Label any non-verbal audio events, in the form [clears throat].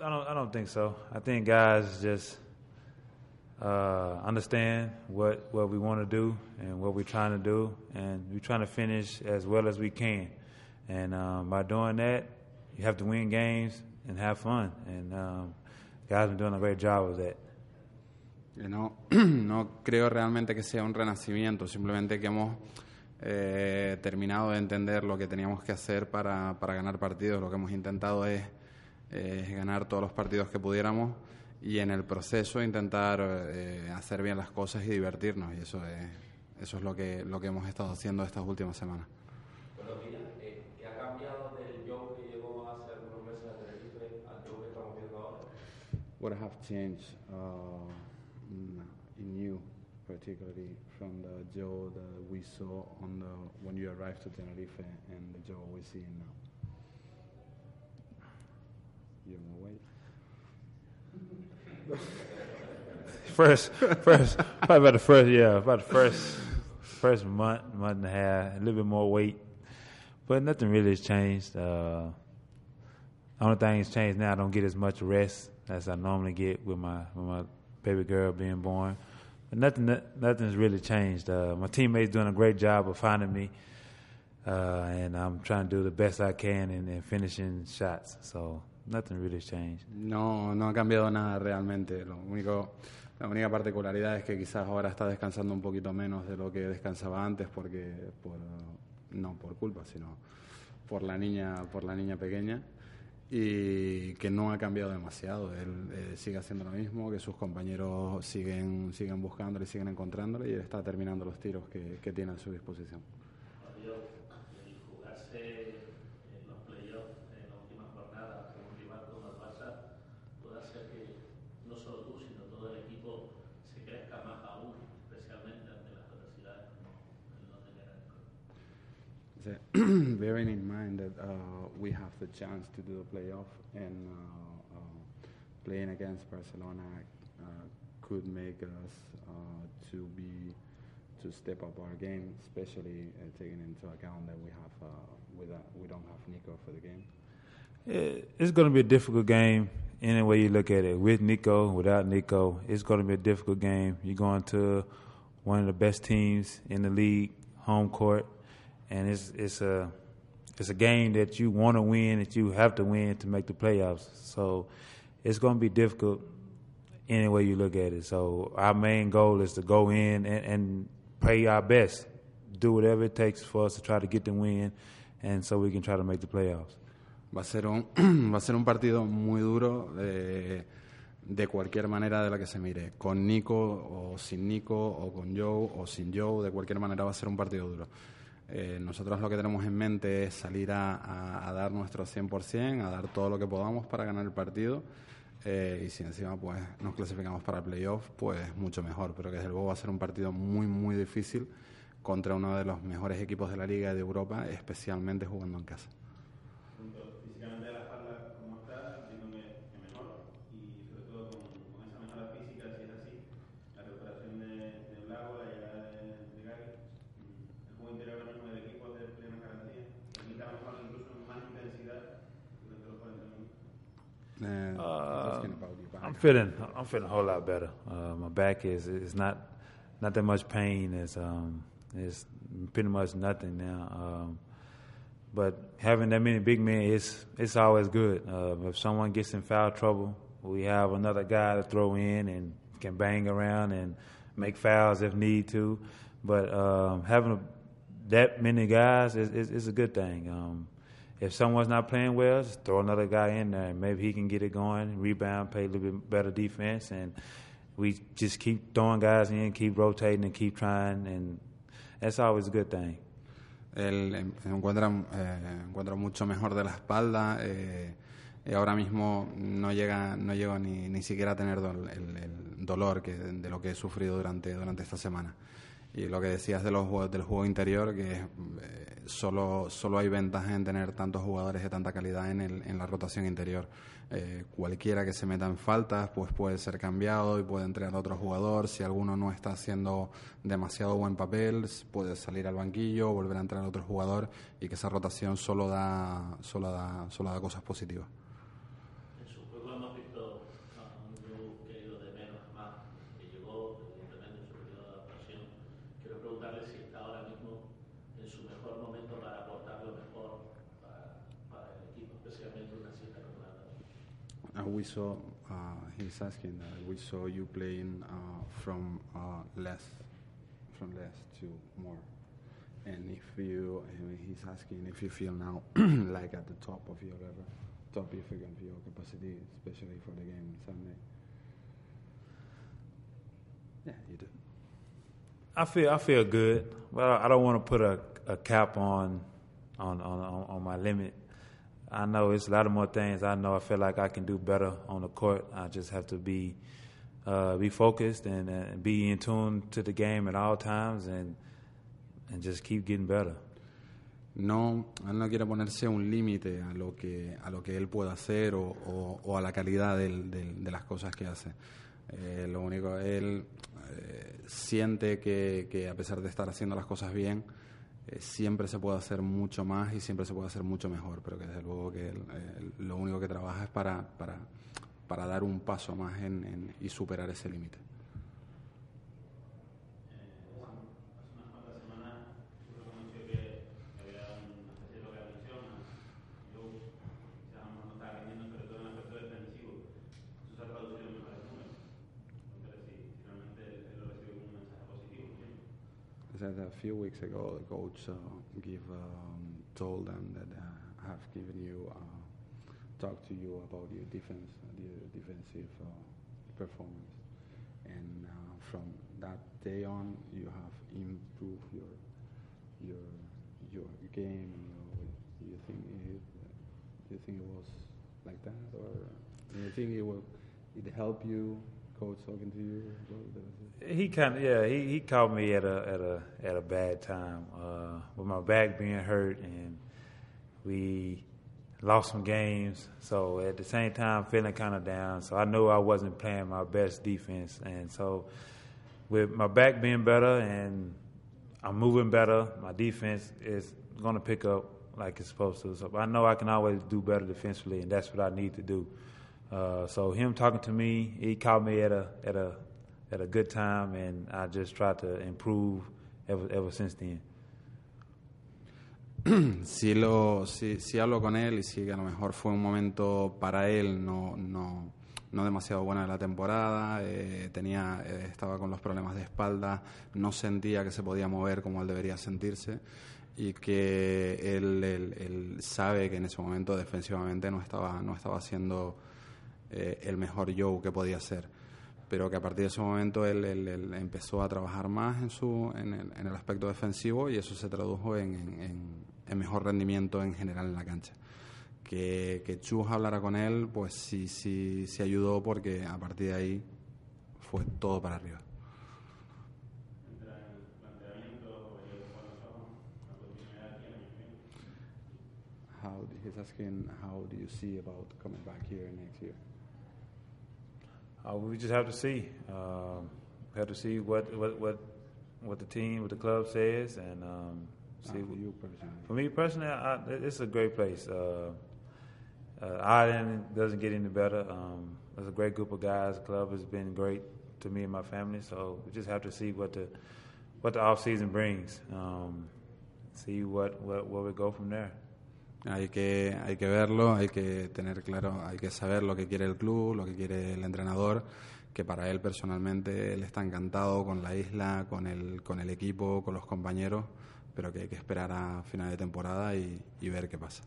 I don't, think so. I think guys just uh, understand what we want to do and what we're trying to do, and we're trying to finish as well as we can. And um, by doing that, you have to win games and have fun. And um, guys been doing a great job with that. No, [clears throat] no creo realmente que sea un renacimiento, simplemente que hemos eh, terminado de entender lo que teníamos que hacer para, para ganar partidos. Lo que hemos intentado es, es, ganar todos los partidos que pudiéramos y en el proceso intentar eh, hacer bien las cosas y divertirnos. Y eso es, eso es lo, que, lo que hemos estado haciendo estas últimas semanas. Bueno, mira, eh, ¿qué ha cambiado del Joe que llegó hace algunos meses a Tenerife al Joe que estamos viendo ahora? What have changed uh, in you, particularly from the Joe that we saw on the when you arrived to Tenerife and the Joe we see now? More weight. [laughs] first, first, probably about the first, yeah, about the first, first month, month and a half, a little bit more weight, but nothing really has changed. Uh, only thing that's changed now, I don't get as much rest as I normally get with my with my baby girl being born. But nothing, nothing's really changed. Uh, my teammates doing a great job of finding me, uh, and I'm trying to do the best I can in, in finishing shots. So nothing really changed. No, no ha cambiado nada realmente. Lo único, la única particularidad es que quizás ahora está descansando un poquito menos de lo que descansaba antes, porque por, no por culpa, sino por la niña, por la niña pequeña y que no ha cambiado demasiado. Él eh, sigue haciendo lo mismo, que sus compañeros siguen, siguen buscándole, siguen encontrándole y él está terminando los tiros que, que tiene a su disposición. [clears throat] bearing in mind that uh, we have the chance to do the playoff and uh, uh, playing against Barcelona uh, could make us uh, to be to step up our game, especially uh, taking into account that we have we, we don't have Nico for the game. It's going to be a difficult game any way you look at it. With Nico, without Nico, it's going to be a difficult game. You're going to one of the best teams in the league, home court and it's it's a it's a game that you want to win, that you have to win to make the playoffs. So it's going to be difficult any way you look at it. So our main goal is to go in and, and play our best, do whatever it takes for us to try to get the win, and so we can try to make the playoffs. Va a ser un [clears throat] va a ser un partido muy duro. de de cualquier manera de la que se mire, con Nico o sin Nico, o con Joe o sin Joe, de cualquier manera va a ser un partido duro. Eh, nosotros lo que tenemos en mente es salir a, dar nuestro 100%, a dar todo lo que podamos para ganar el partido. Eh, y si encima pues nos clasificamos para el playoff, pues mucho mejor. Pero que desde luego va a ser un partido muy, muy difícil contra uno de los mejores equipos de la Liga de Europa, especialmente jugando en casa. Feeling I'm feeling a whole lot better. Uh, my back is is not not that much pain. It's um it's pretty much nothing now. Um, but having that many big men, it's it's always good. Uh, if someone gets in foul trouble, we have another guy to throw in and can bang around and make fouls if need to. But um, having a, that many guys is, is, is a good thing. Um, if someone's not playing well, throw another guy in there. Maybe he can get it going, rebound, play a little bit better defense, and we just keep throwing guys in, keep rotating, and keep trying, and that's always a good thing. Encuentra, eh, encuentra mucho mejor de la espalda. Eh, y ahora mismo no llega, no llego ni, ni siquiera a tener el, dolor que, de lo que he sufrido durante, durante esta semana. Y lo que decías de los del juego interior, que eh, solo, solo hay ventaja en tener tantos jugadores de tanta calidad en, el, en la rotación interior. Eh, cualquiera que se meta en faltas pues puede ser cambiado y puede entrar otro jugador. Si alguno no está haciendo demasiado buen papel, puede salir al banquillo, volver a entrar otro jugador y que esa rotación solo da, solo da, solo da cosas positivas. We saw, uh, he's asking, uh, we saw you playing uh, from uh, less, from less to more. And if you, uh, he's asking if you feel now [clears throat] like at the top of your level, top if you can feel capacity, especially for the game Sunday. Yeah, you do. I feel I feel good, but I don't want to put a, a cap on, on on on my limit. I know it's a lot of more things. I know I feel like I can do better on the court. I just have to be uh, be focused and, uh, be in tune to the game at all times, and and just keep getting better. No, él no quiere ponerse un límite a lo que a lo que él pueda hacer o, o- o a la calidad del- del- de las cosas que hace. Eh, lo único, él eh, siente que, que a pesar de estar haciendo las cosas bien, eh, siempre se puede hacer mucho más y siempre se puede hacer mucho mejor, pero que desde luego que lo único que trabaja es para, para, para dar un paso más en- en- y superar ese límite. A few weeks ago the coach uh, give um, told them that uh, have given you uh, talked to you about your defense, the defensive uh, performance, and uh, from that day on you have improved your your your game. Your, do you think it, you think it was like that, or you think it will it helped you? Coach talking to you He kind of yeah. He he caught me at a at a at a bad time uh, with my back being hurt, and we lost some games. So at the same time, feeling kind of down. So I knew I wasn't playing my best defense, and so with my back being better and I'm moving better, my defense is going to pick up like it's supposed to. So I know I can always do better defensively, and that's what I need to do. Uh, so him talking to me, he caught me at a at a at a good time, and I just tried to improve ever ever since then. [clears throat] si lo si, si hablo con él y si a lo mejor fue un momento para él no no no demasiado bueno de la temporada eh, tenía eh, estaba con los problemas de espalda no sentía que se podía mover como él debería sentirse y que él, él- él sabe que en ese momento defensivamente no estaba no estaba haciendo eh, el mejor Joe que podía ser pero que a partir de ese momento él, él- él empezó a trabajar más en, su, en, el, en el aspecto defensivo y eso se tradujo en, en- en- mejor rendimiento en general en la cancha. Que, que Chus hablara con él, pues sí, sí, sí ayudó porque a partir de ahí fue todo para arriba. How, he's asking how do you see about coming back here next year? Uh, we just have to see. Um, have to see what, what what what the team, what the club says, and um, see. for you personally. For me personally, I, it's a great place. Uh, uh, Ireland doesn't get any better. Um, there's a great group of guys. The club has been great to me and my family. So we just have to see what the what the off season brings. Um, see what, what where we go from there. Hay que, hay que verlo, hay que tener claro, hay que saber lo que quiere el club, lo que quiere el entrenador, que para él personalmente él está encantado con la isla, con el, con el equipo, con los compañeros, pero que hay que esperar a final de temporada y, y ver qué pasa.